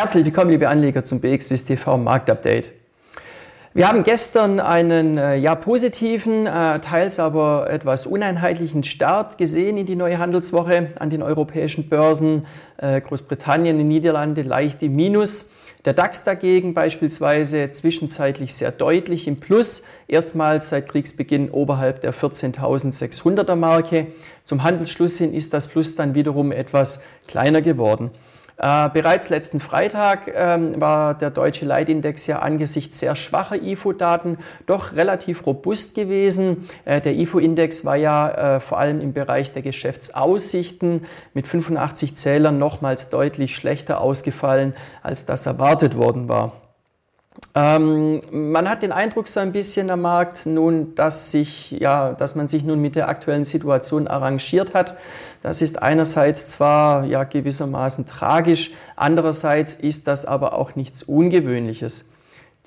Herzlich willkommen, liebe Anleger, zum BXWIS TV Marktupdate. Wir haben gestern einen äh, ja positiven, äh, teils aber etwas uneinheitlichen Start gesehen in die neue Handelswoche an den europäischen Börsen. Äh, Großbritannien, die Niederlande leicht im Minus. Der DAX dagegen beispielsweise zwischenzeitlich sehr deutlich im Plus, erstmals seit Kriegsbeginn oberhalb der 14.600er Marke. Zum Handelsschluss hin ist das Plus dann wiederum etwas kleiner geworden. Äh, bereits letzten Freitag ähm, war der deutsche Leitindex ja angesichts sehr schwacher IFO-Daten doch relativ robust gewesen. Äh, der IFO-Index war ja äh, vor allem im Bereich der Geschäftsaussichten mit 85 Zählern nochmals deutlich schlechter ausgefallen, als das erwartet worden war. Ähm, man hat den Eindruck so ein bisschen am Markt nun, dass, sich, ja, dass man sich nun mit der aktuellen Situation arrangiert hat. Das ist einerseits zwar ja, gewissermaßen tragisch, andererseits ist das aber auch nichts Ungewöhnliches.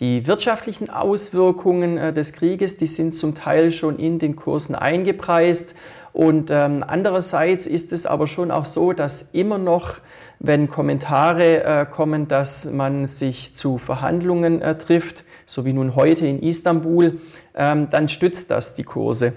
Die wirtschaftlichen Auswirkungen äh, des Krieges, die sind zum Teil schon in den Kursen eingepreist. Und ähm, andererseits ist es aber schon auch so, dass immer noch, wenn Kommentare äh, kommen, dass man sich zu Verhandlungen äh, trifft, so wie nun heute in Istanbul, ähm, dann stützt das die Kurse.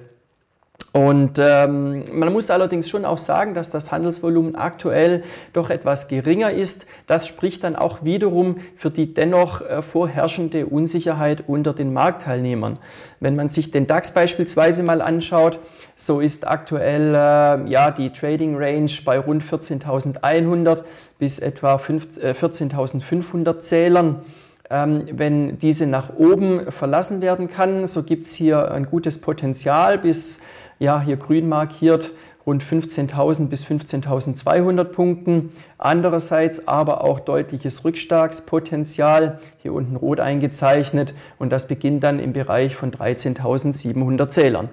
Und ähm, man muss allerdings schon auch sagen, dass das Handelsvolumen aktuell doch etwas geringer ist. Das spricht dann auch wiederum für die dennoch äh, vorherrschende Unsicherheit unter den Marktteilnehmern. Wenn man sich den DAX beispielsweise mal anschaut, so ist aktuell äh, ja die Trading Range bei rund 14.100 bis etwa 14.500 äh, Zählern. Ähm, wenn diese nach oben verlassen werden kann, so gibt es hier ein gutes Potenzial bis ja, hier grün markiert, rund 15.000 bis 15.200 Punkten. Andererseits aber auch deutliches Rückschlagspotenzial, hier unten rot eingezeichnet und das beginnt dann im Bereich von 13.700 Zählern.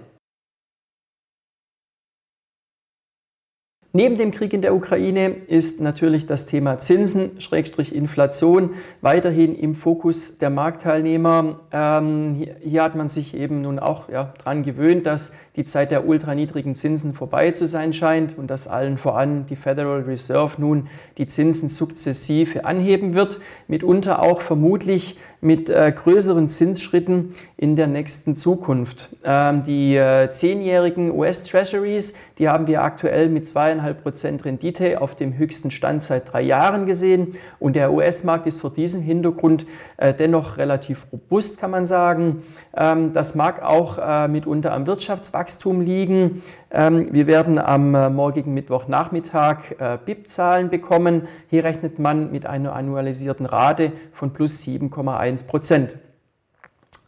Neben dem Krieg in der Ukraine ist natürlich das Thema Zinsen, Schrägstrich Inflation weiterhin im Fokus der Marktteilnehmer. Ähm, hier, hat man sich eben nun auch ja, daran gewöhnt, dass die Zeit der ultraniedrigen Zinsen vorbei zu sein scheint und dass allen voran die Federal Reserve nun die Zinsen sukzessive anheben wird, mitunter auch vermutlich mit äh, größeren Zinsschritten in der nächsten Zukunft. Ähm, die äh, zehnjährigen US Treasuries, die haben wir aktuell mit zweieinhalb Prozent Rendite auf dem höchsten Stand seit drei Jahren gesehen und der US-Markt ist vor diesem Hintergrund äh, dennoch relativ robust, kann man sagen. Ähm, das mag auch äh, mitunter am Wirtschaftswachstum Wachstum liegen. Ähm, wir werden am äh, morgigen Mittwochnachmittag äh, BIP-Zahlen bekommen. Hier rechnet man mit einer annualisierten Rate von plus 7,1 Prozent.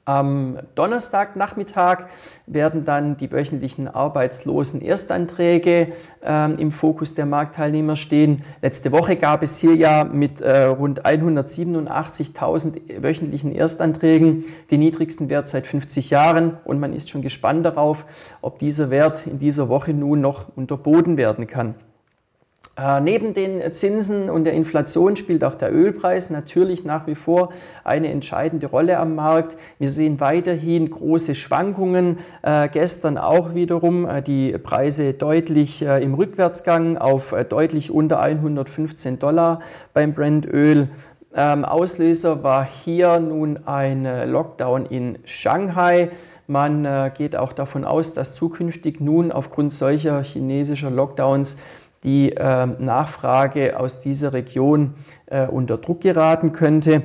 Am Donnerstagnachmittag werden dann die wöchentlichen arbeitslosen Erstanträge äh, im Fokus der Marktteilnehmer stehen. Letzte Woche gab es hier ja mit äh, rund 187.000 wöchentlichen Erstanträgen den niedrigsten Wert seit 50 Jahren und man ist schon gespannt darauf, ob dieser Wert in dieser Woche nun noch unterboten werden kann. Äh, neben den Zinsen und der Inflation spielt auch der Ölpreis natürlich nach wie vor eine entscheidende Rolle am Markt. Wir sehen weiterhin große Schwankungen. Äh, gestern auch wiederum äh, die Preise deutlich äh, im Rückwärtsgang auf äh, deutlich unter 115 Dollar beim Brandöl. Ähm, Auslöser war hier nun ein Lockdown in Shanghai. Man geht auch davon aus, dass zukünftig nun aufgrund solcher chinesischer Lockdowns die äh, Nachfrage aus dieser Region äh, unter Druck geraten könnte.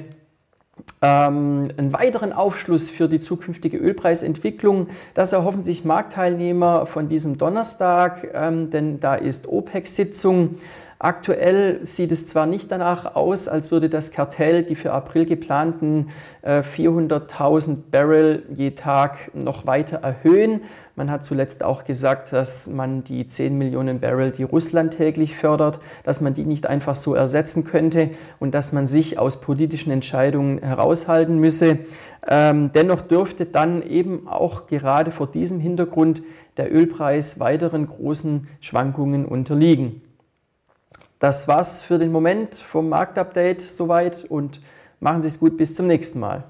Ähm, einen weiteren Aufschluss für die zukünftige Ölpreisentwicklung, das erhoffen sich Marktteilnehmer von diesem Donnerstag, ähm, denn da ist OPEC-Sitzung. Aktuell sieht es zwar nicht danach aus, als würde das Kartell die für April geplanten 400.000 äh, Barrel je Tag noch weiter erhöhen. Man hat zuletzt auch gesagt, dass man die 10 Millionen Barrel, die Russland täglich fördert, dass man die nicht einfach so ersetzen könnte und dass man sich aus politischen Entscheidungen heraushalten müsse. Ähm, dennoch dürfte dann eben auch gerade vor diesem Hintergrund der Ölpreis weiteren großen Schwankungen unterliegen. Das war's für den Moment vom Marktupdate soweit und machen Sie es gut bis zum nächsten Mal.